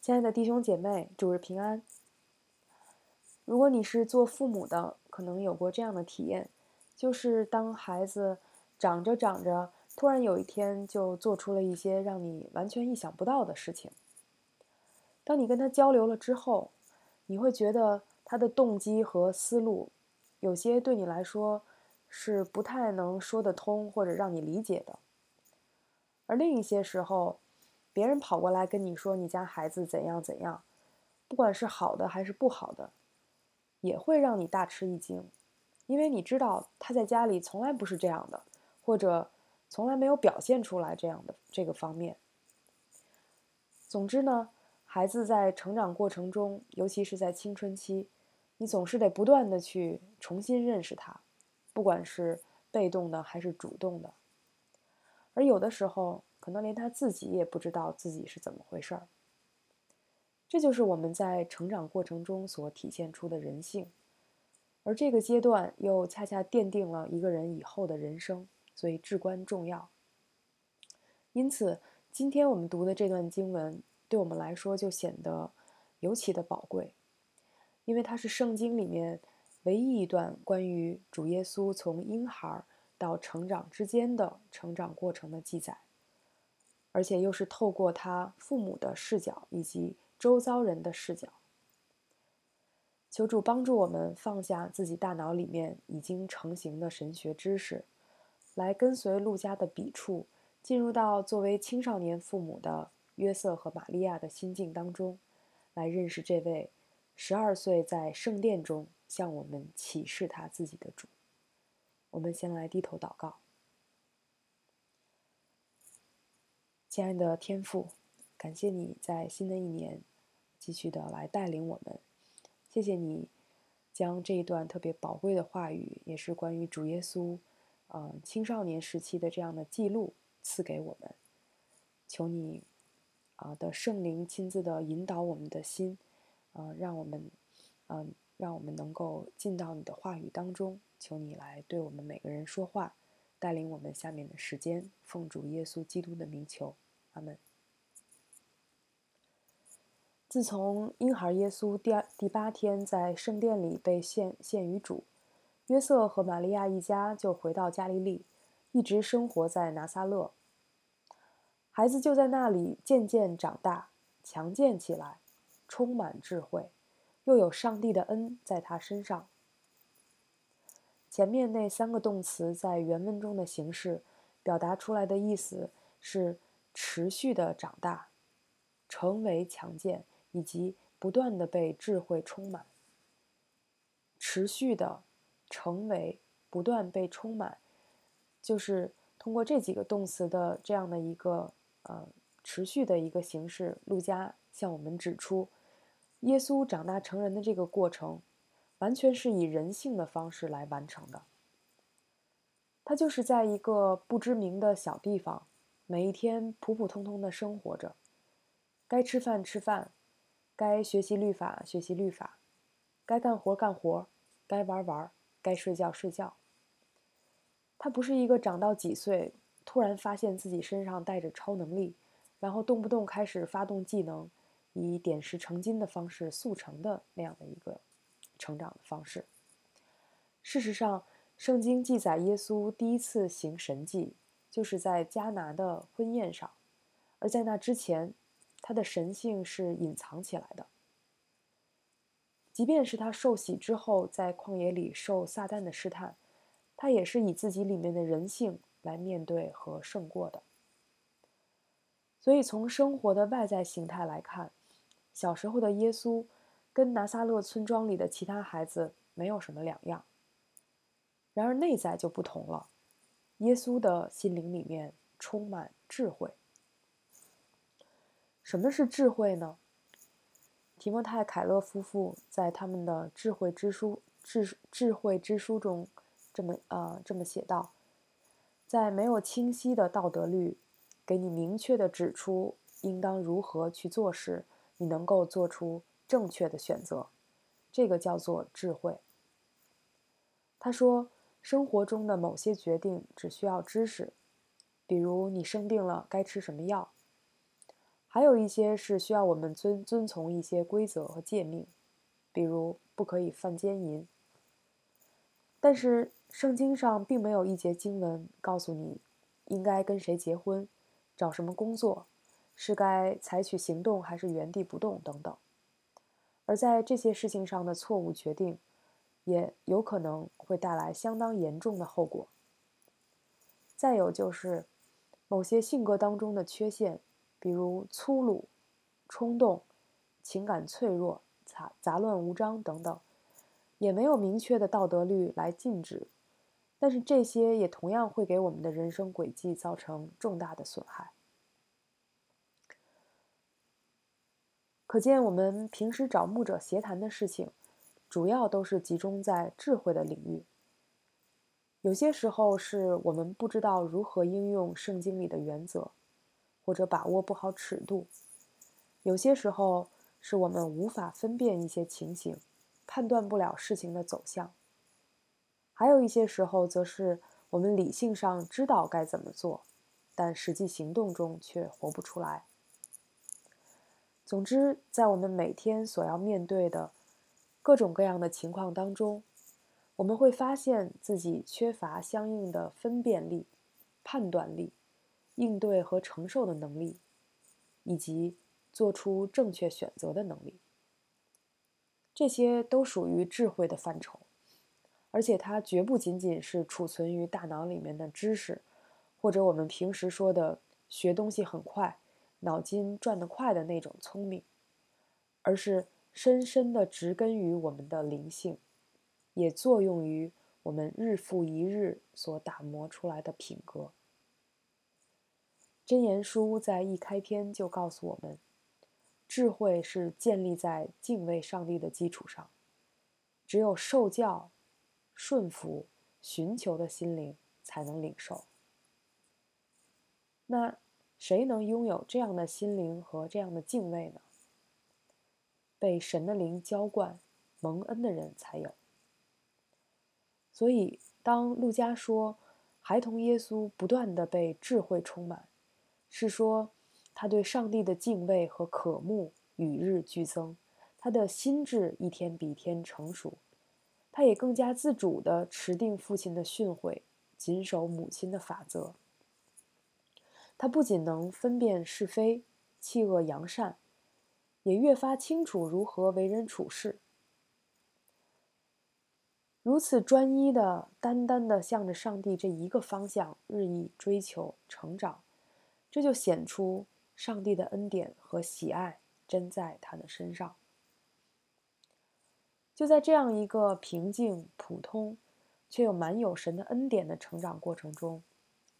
亲爱的弟兄姐妹，主日平安。如果你是做父母的，可能有过这样的体验，就是当孩子长着长着，突然有一天就做出了一些让你完全意想不到的事情。当你跟他交流了之后，你会觉得他的动机和思路，有些对你来说是不太能说得通或者让你理解的，而另一些时候，别人跑过来跟你说你家孩子怎样怎样，不管是好的还是不好的，也会让你大吃一惊，因为你知道他在家里从来不是这样的，或者从来没有表现出来这样的这个方面。总之呢，孩子在成长过程中，尤其是在青春期，你总是得不断的去重新认识他，不管是被动的还是主动的，而有的时候。可能连他自己也不知道自己是怎么回事儿。这就是我们在成长过程中所体现出的人性，而这个阶段又恰恰奠定了一个人以后的人生，所以至关重要。因此，今天我们读的这段经文对我们来说就显得尤其的宝贵，因为它是圣经里面唯一一段关于主耶稣从婴孩到成长之间的成长过程的记载。而且又是透过他父母的视角以及周遭人的视角，求主帮助我们放下自己大脑里面已经成型的神学知识，来跟随路加的笔触，进入到作为青少年父母的约瑟和玛利亚的心境当中，来认识这位十二岁在圣殿中向我们启示他自己的主。我们先来低头祷告。亲爱的天父，感谢你在新的一年继续的来带领我们。谢谢你将这一段特别宝贵的话语，也是关于主耶稣，嗯，青少年时期的这样的记录赐给我们。求你啊的圣灵亲自的引导我们的心，啊，让我们，嗯，让我们能够进到你的话语当中。求你来对我们每个人说话。带领我们下面的时间，奉主耶稣基督的名求，阿门。自从婴孩耶稣第二第八天在圣殿里被献献于主，约瑟和玛利亚一家就回到加利利，一直生活在拿撒勒。孩子就在那里渐渐长大，强健起来，充满智慧，又有上帝的恩在他身上。前面那三个动词在原文中的形式，表达出来的意思是持续的长大，成为强健，以及不断的被智慧充满。持续的成为，不断被充满，就是通过这几个动词的这样的一个呃持续的一个形式，路加向我们指出，耶稣长大成人的这个过程。完全是以人性的方式来完成的。他就是在一个不知名的小地方，每一天普普通通的生活着，该吃饭吃饭，该学习律法学习律法，该干活干活，该玩玩，该睡觉睡觉。他不是一个长到几岁突然发现自己身上带着超能力，然后动不动开始发动技能，以点石成金的方式速成的那样的一个。成长的方式。事实上，圣经记载耶稣第一次行神迹，就是在迦拿的婚宴上，而在那之前，他的神性是隐藏起来的。即便是他受洗之后，在旷野里受撒旦的试探，他也是以自己里面的人性来面对和胜过的。所以，从生活的外在形态来看，小时候的耶稣。跟拿撒勒村庄里的其他孩子没有什么两样。然而内在就不同了，耶稣的心灵里面充满智慧。什么是智慧呢？提莫泰·凯勒夫妇在他们的智慧之书智智慧之书中这么呃这么写道：在没有清晰的道德律，给你明确的指出应当如何去做时，你能够做出。正确的选择，这个叫做智慧。他说，生活中的某些决定只需要知识，比如你生病了该吃什么药；还有一些是需要我们遵遵从一些规则和诫命，比如不可以犯奸淫。但是圣经上并没有一节经文告诉你应该跟谁结婚、找什么工作、是该采取行动还是原地不动等等。而在这些事情上的错误决定，也有可能会带来相当严重的后果。再有就是某些性格当中的缺陷。比如粗鲁、冲动、情感脆弱、杂杂乱无章等等，也没有明确的道德律来禁止，但是这些也同样会给我们的人生轨迹造成重大的损害。可见，我们平时找牧者协谈的事情，主要都是集中在智慧的领域。有些时候是我们不知道如何应用圣经里的原则。或者把握不好尺度，有些时候是我们无法分辨一些情形，判断不了事情的走向；还有一些时候，则是我们理性上知道该怎么做，但实际行动中却活不出来。总之，在我们每天所要面对的各种各样的情况当中，我们会发现自己缺乏相应的分辨力、判断力。应对和承受的能力，以及做出正确选择的能力，这些都属于智慧的范畴，而且它绝不仅仅是储存于大脑里面的知识，或者我们平时说的学东西很快、脑筋转得快的那种聪明，而是深深的植根于我们的灵性，也作用于我们日复一日所打磨出来的品格。真言书在一开篇就告诉我们，智慧是建立在敬畏上帝的基础上，只有受教、顺服、寻求的心灵才能领受。那谁能拥有这样的心灵和这样的敬畏呢？被神的灵浇灌、蒙恩的人才有。所以，当路加说孩童耶稣不断的被智慧充满。是说，他对上帝的敬畏和渴慕与日俱增，他的心智一天比一天成熟，他也更加自主地持定父亲的训诲，谨守母亲的法则。他不仅能分辨是非、弃恶扬善，也越发清楚如何为人处事。如此专一的、单单的向着上帝这一个方向日益追求成长。这就显出上帝的恩典和喜爱真在他的身上。就在这样一个平静、普通，却又满有神的恩典的成长过程中，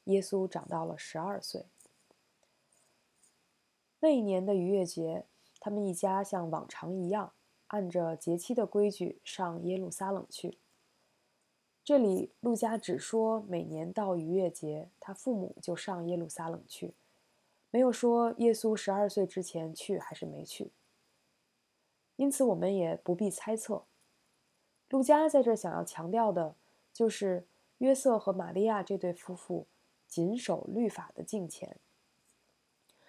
耶稣长到了十二岁。那一年的逾越节，他们一家像往常一样，按着节期的规矩上耶路撒冷去。这里路加只说每年到逾越节，他父母就上耶路撒冷去。没有说耶稣十二岁之前去还是没去，因此我们也不必猜测。路加在这想要强调的，就是约瑟和玛利亚这对夫妇谨守律法的敬虔。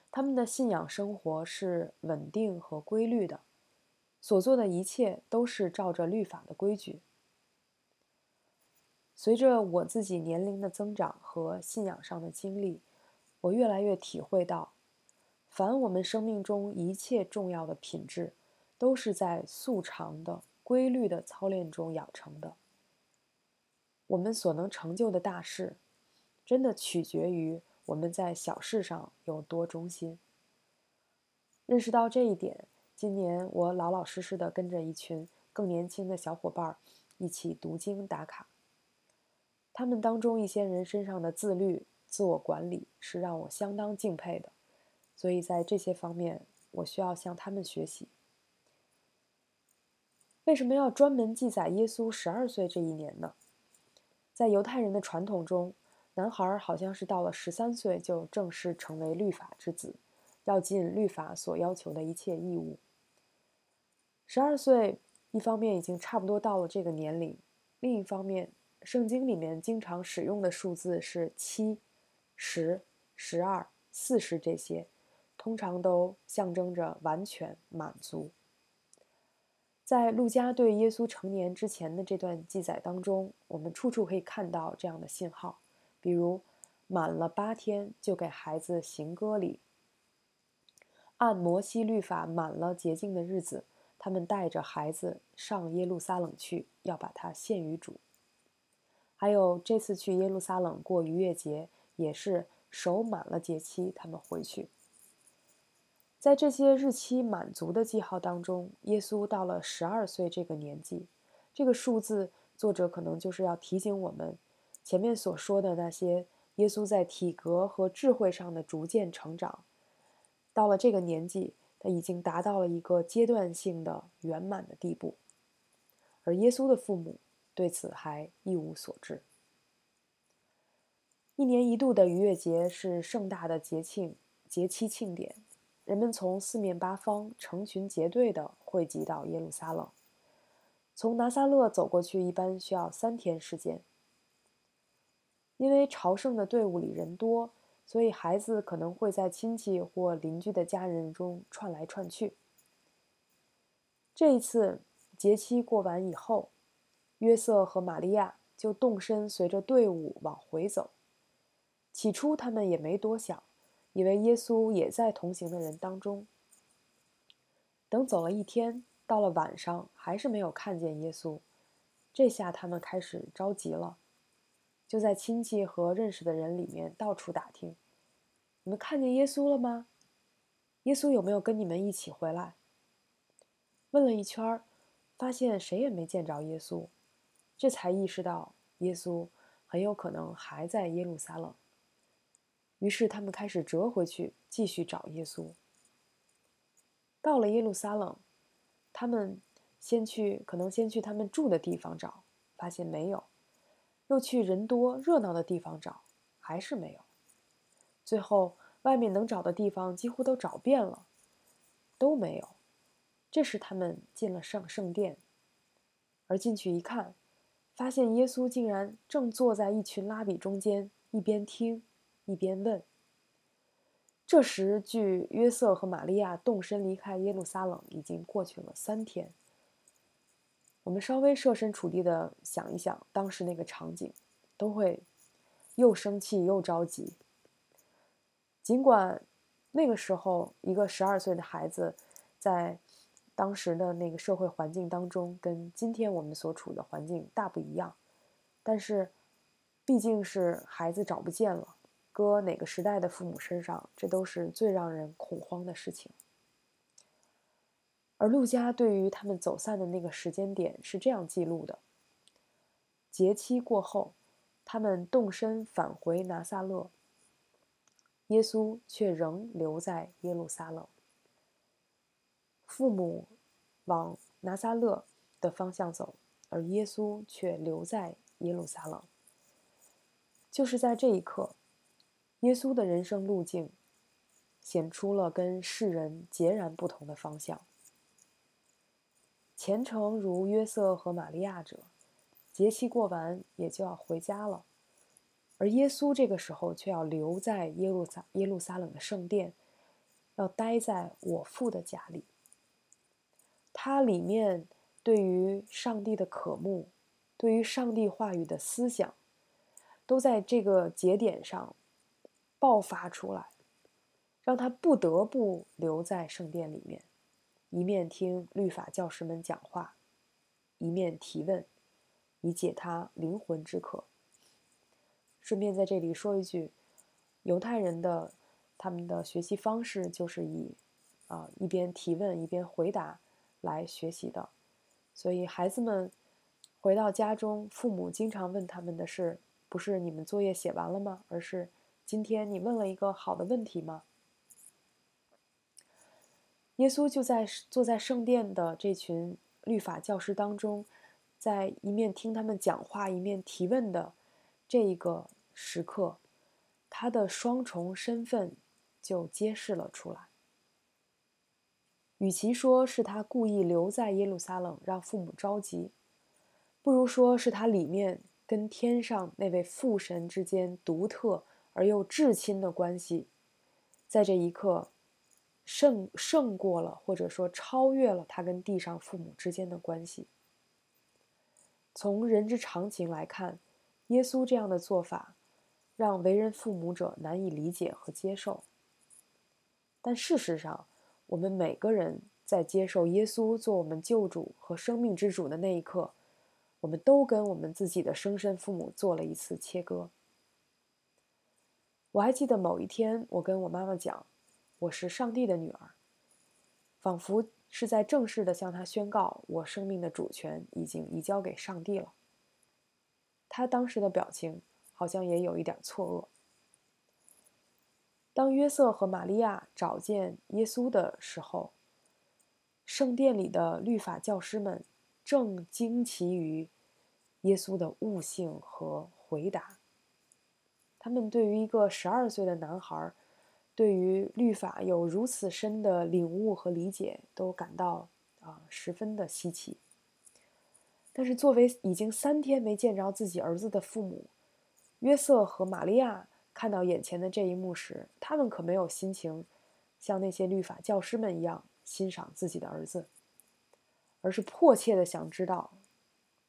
他们的信仰生活是稳定和规律的，所做的一切都是照着律法的规矩。随着我自己年龄的增长和信仰上的经历。我越来越体会到，凡我们生命中一切重要的品质，都是在素常的、规律的操练中养成的。我们所能成就的大事，真的取决于我们在小事上有多忠心。认识到这一点，今年我老老实实的跟着一群更年轻的小伙伴一起读经打卡。他们当中一些人身上的自律。自我管理是让我相当敬佩的，所以在这些方面，我需要向他们学习。为什么要专门记载耶稣十二岁这一年呢？在犹太人的传统中，男孩好像是到了十三岁就正式成为律法之子，要尽律法所要求的一切义务。十二岁，一方面已经差不多到了这个年龄，另一方面，圣经里面经常使用的数字是七。十、十二、四十这些，通常都象征着完全满足。在路加对耶稣成年之前的这段记载当中，我们处处可以看到这样的信号，比如满了八天就给孩子行割礼，按摩西律法满了洁净的日子，他们带着孩子上耶路撒冷去，要把它献于主。还有这次去耶路撒冷过逾越节，也是守满了节期，他们回去。在这些日期满足的记号当中，耶稣到了十二岁这个年纪，这个数字，作者可能就是要提醒我们，前面所说的那些耶稣在体格和智慧上的逐渐成长，到了这个年纪，他已经达到了一个阶段性的圆满的地步，而耶稣的父母对此还一无所知。一年一度的逾越节是盛大的节庆节期庆典。人们从四面八方成群结队地汇集到耶路撒冷。从拿撒勒走过去一般需要三天时间。因为朝圣的队伍里人多，所以孩子可能会在亲戚或邻居的家人中串来串去。这一次节期过完以后，约瑟和玛利亚就动身随着队伍往回走。起初他们也没多想。以为耶稣也在同行的人当中。等走了一天，到了晚上还是没有看见耶稣，这下他们开始着急了，就在亲戚和认识的人里面到处打听：“你们看见耶稣了吗？耶稣有没有跟你们一起回来？”问了一圈，发现谁也没见着耶稣，这才意识到耶稣很有可能还在耶路撒冷。于是他们开始折回去，继续找耶稣。到了耶路撒冷，他们先去，可能先去他们住的地方找，发现没有；又去人多热闹的地方找，还是没有。最后，外面能找的地方几乎都找遍了，都没有。这时，他们进了圣圣殿，而进去一看，发现耶稣竟然正坐在一群拉比中间，一边听。一边问。这时，距约瑟和玛利亚动身离开耶路撒冷已经过去了三天。我们稍微设身处地的想一想，当时那个场景，都会又生气又着急。尽管那个时候一个十二岁的孩子，在当时的那个社会环境当中，跟今天我们所处的环境大不一样，但是毕竟是孩子找不见了。搁哪个时代的父母身上，这都是最让人恐慌的事情。而陆家对于他们走散的那个时间点是这样记录的：节期过后，他们动身返回拿撒勒，耶稣却仍留在耶路撒冷。父母往拿撒勒的方向走，而耶稣却留在耶路撒冷。就是在这一刻。耶稣的人生路径显出了跟世人截然不同的方向。虔诚如约瑟和玛利亚者，节期过完也就要回家了，而耶稣这个时候却要留在耶路撒耶路撒冷的圣殿，要待在我父的家里。他里面对于上帝的渴慕，对于上帝话语的思想，都在这个节点上。爆发出来，让他不得不留在圣殿里面，一面听律法教师们讲话，一面提问，以解他灵魂之渴。顺便在这里说一句，犹太人的他们的学习方式就是以啊一边提问一边回答来学习的，所以孩子们回到家中，父母经常问他们的是，不是你们作业写完了吗？而是。今天你问了一个好的问题吗？耶稣就在坐在圣殿的这群律法教师当中，在一面听他们讲话，一面提问的这一个时刻，他的双重身份就揭示了出来。与其说是他故意留在耶路撒冷让父母着急，不如说是他里面跟天上那位父神之间独特。而又至亲的关系，在这一刻胜胜过了，或者说超越了他跟地上父母之间的关系。从人之常情来看，耶稣这样的做法，让为人父母者难以理解和接受。但事实上，我们每个人在接受耶稣做我们救主和生命之主的那一刻，我们都跟我们自己的生身父母做了一次切割。我还记得某一天，我跟我妈妈讲，我是上帝的女儿，仿佛是在正式的向他宣告，我生命的主权已经移交给上帝了。他当时的表情好像也有一点错愕。当约瑟和玛利亚找见耶稣的时候，圣殿里的律法教师们正惊奇于耶稣的悟性和回答。他们对于一个十二岁的男孩，对于律法有如此深的领悟和理解，都感到啊十分的稀奇。但是，作为已经三天没见着自己儿子的父母，约瑟和玛利亚看到眼前的这一幕时，他们可没有心情像那些律法教师们一样欣赏自己的儿子，而是迫切的想知道，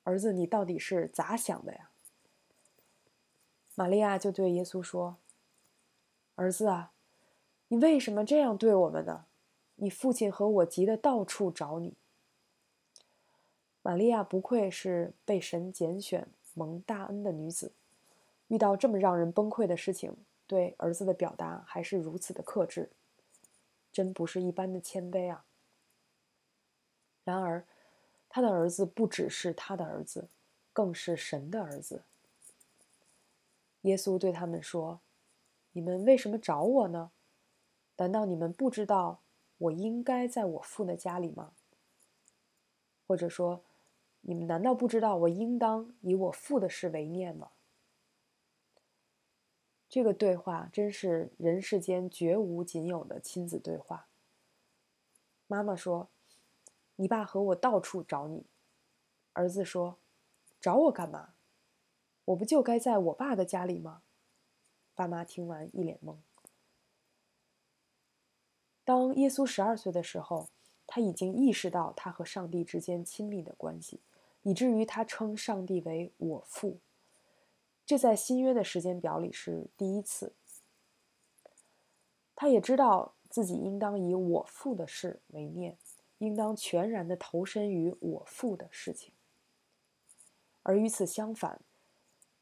儿子你到底是咋想的呀？玛利亚就对耶稣说：“儿子啊，你为什么这样对我们呢？你父亲和我急得到处找你。”玛利亚不愧是被神拣选、蒙大恩的女子，遇到这么让人崩溃的事情，对儿子的表达还是如此的克制，真不是一般的谦卑啊！然而，他的儿子不只是他的儿子，更是神的儿子。耶稣对他们说：“你们为什么找我呢？难道你们不知道我应该在我父的家里吗？或者说，你们难道不知道我应当以我父的事为念吗？”这个对话真是人世间绝无仅有的亲子对话。妈妈说：“你爸和我到处找你。”儿子说：“找我干嘛？”我不就该在我爸的家里吗？爸妈听完一脸懵。当耶稣十二岁的时候，他已经意识到他和上帝之间亲密的关系，以至于他称上帝为我父。这在新约的时间表里是第一次。他也知道自己应当以我父的事为念，应当全然的投身于我父的事情。而与此相反。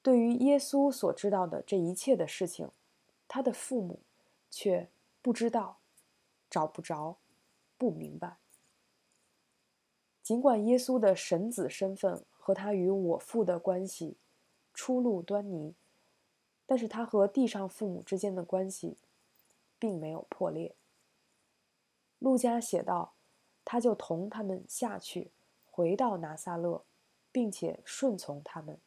对于耶稣所知道的这一切的事情，他的父母却不知道、找不着、不明白。尽管耶稣的神子身份和他与我父的关系初露端倪，但是他和地上父母之间的关系并没有破裂。路加写道：“他就同他们下去，回到拿撒勒，并且顺从他们。”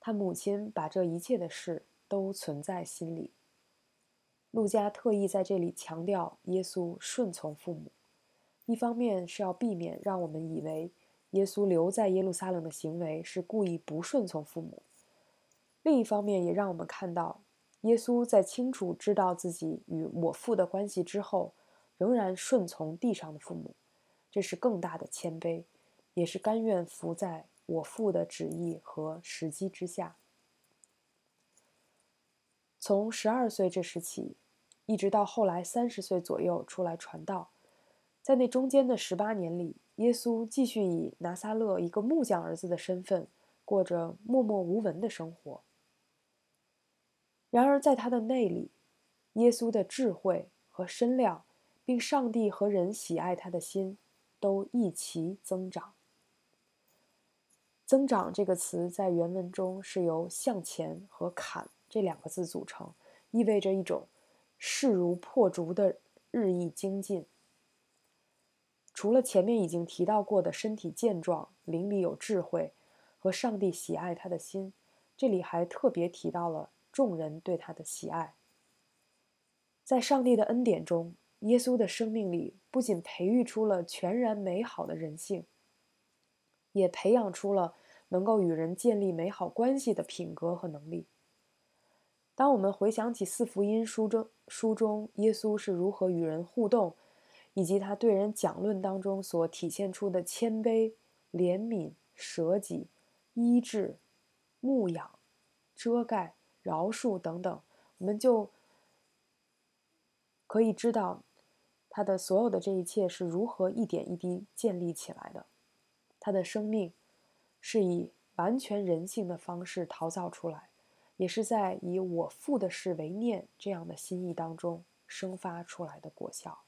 他母亲把这一切的事都存在心里。路加特意在这里强调耶稣顺从父母，一方面是要避免让我们以为耶稣留在耶路撒冷的行为是故意不顺从父母；另一方面也让我们看到，耶稣在清楚知道自己与我父的关系之后，仍然顺从地上的父母，这是更大的谦卑，也是甘愿服在。我父的旨意和时机之下，从十二岁这时起，一直到后来三十岁左右出来传道，在那中间的十八年里，耶稣继续以拿撒勒一个木匠儿子的身份，过着默默无闻的生活。然而，在他的内里，耶稣的智慧和身量，并上帝和人喜爱他的心，都一齐增长。增长这个词在原文中是由向前和坎这两个字组成，意味着一种势如破竹的日益精进。除了前面已经提到过的身体健壮、灵里有智慧和上帝喜爱他的心，这里还特别提到了众人对他的喜爱。在上帝的恩典中，耶稣的生命里不仅培育出了全然美好的人性。也培养出了能够与人建立美好关系的品格和能力。当我们回想起四福音书中书中耶稣是如何与人互动，以及他对人讲论当中所体现出的谦卑、怜悯、舍己、医治、牧养、遮盖、饶恕等等，我们就可以知道他的所有的这一切是如何一点一滴建立起来的。他的生命是以完全人性的方式陶造出来。也是在以我父的事为念这样的心意当中生发出来的果效。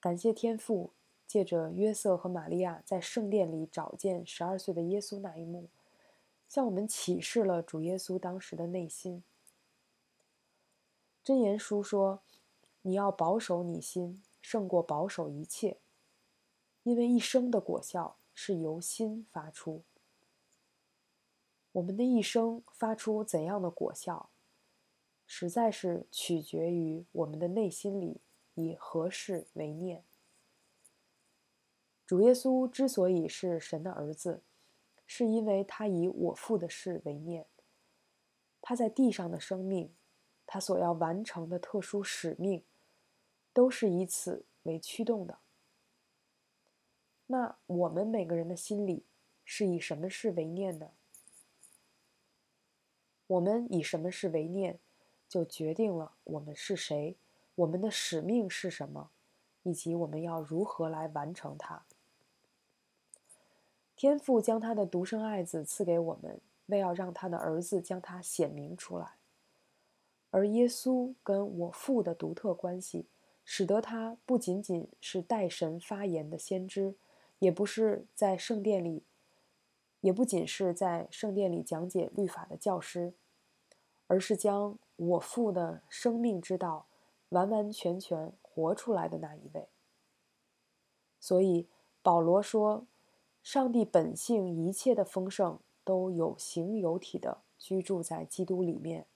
感谢天父借着约瑟和玛利亚在圣殿里找见十二岁的耶稣那一幕，向我们启示了主耶稣当时的内心。真言书说：“你要保守你心，胜过保守一切，因为一生的果效是由心发出。”我们的一生发出怎样的果效，实在是取决于我们的内心里以何事为念。主耶稣之所以是神的儿子，是因为他以我父的事为念。他在地上的生命，他所要完成的特殊使命，都是以此为驱动的。那我们每个人的心里是以什么事为念呢？我们以什么是为念，就决定了我们是谁，我们的使命是什么，以及我们要如何来完成它。天父将他的独生爱子赐给我们，为要让他的儿子将他显明出来。而耶稣跟我父的独特关系，使得他不仅仅是代神发言的先知，也不是在圣殿里。也不仅是在圣殿里讲解律法的教师，而是将我父的生命之道完完全全活出来的那一位。所以保罗说：“上帝本性一切的丰盛都有形有体的居住在基督里面。”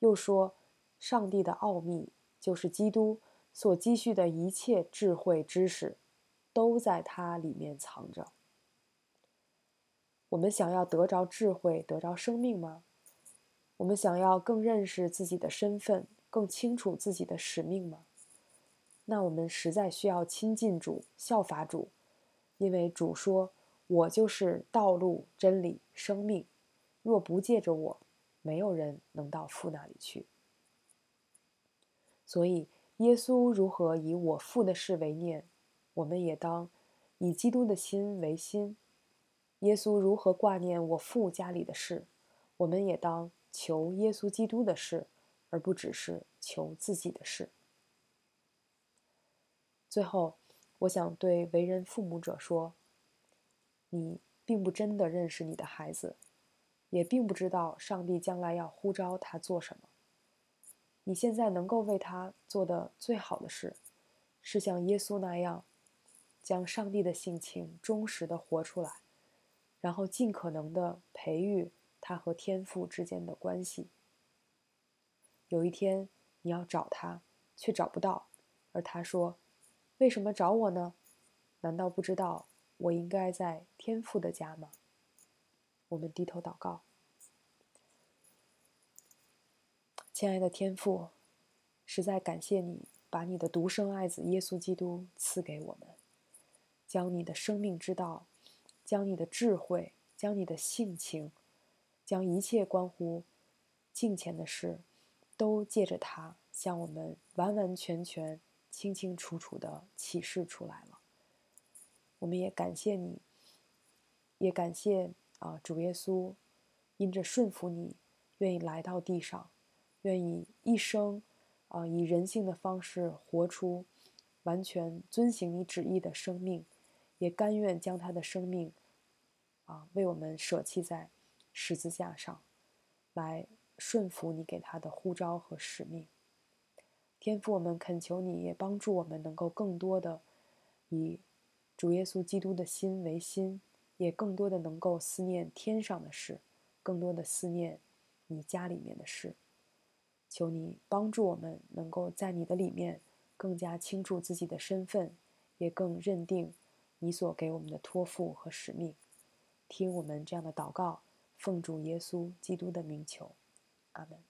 又说：“上帝的奥秘就是基督所积蓄的一切智慧知识，都在他里面藏着。”我们想要得着智慧，得着生命吗？我们想要更认识自己的身份，更清楚自己的使命吗？那我们实在需要亲近主，效法主，因为主说：“我就是道路、真理、生命，若不借着我，没有人能到父那里去。”所以，耶稣如何以我父的事为念，我们也当以基督的心为心。耶稣如何挂念我父家里的事，我们也当求耶稣基督的事，而不只是求自己的事。最后，我想对为人父母者说：你并不真的认识你的孩子，也并不知道上帝将来要呼召他做什么。你现在能够为他做的最好的事，是像耶稣那样，将上帝的性情忠实的活出来。然后尽可能的培育他和天父之间的关系。有一天你要找他，却找不到，而他说：“为什么找我呢？难道不知道我应该在天父的家吗？”我们低头祷告，亲爱的天父，实在感谢你把你的独生爱子耶稣基督赐给我们，将你的生命之道。将你的智慧，将你的性情，将一切关乎敬虔的事，都借着它向我们完完全全、清清楚楚的启示出来了。我们也感谢你，也感谢啊主耶稣，因着顺服你，愿意来到地上，愿意一生啊以人性的方式活出完全遵行你旨意的生命。也甘愿将他的生命，啊，为我们舍弃在十字架上，来顺服你给他的呼召和使命。天父，我们恳求你也帮助我们，能够更多的以主耶稣基督的心为心，也更多的能够思念天上的事，更多的思念你家里面的事。求你帮助我们，能够在你的里面更加清楚自己的身份，也更认定。你所给我们的托付和使命，听我们这样的祷告，奉主耶稣基督的名求。阿门。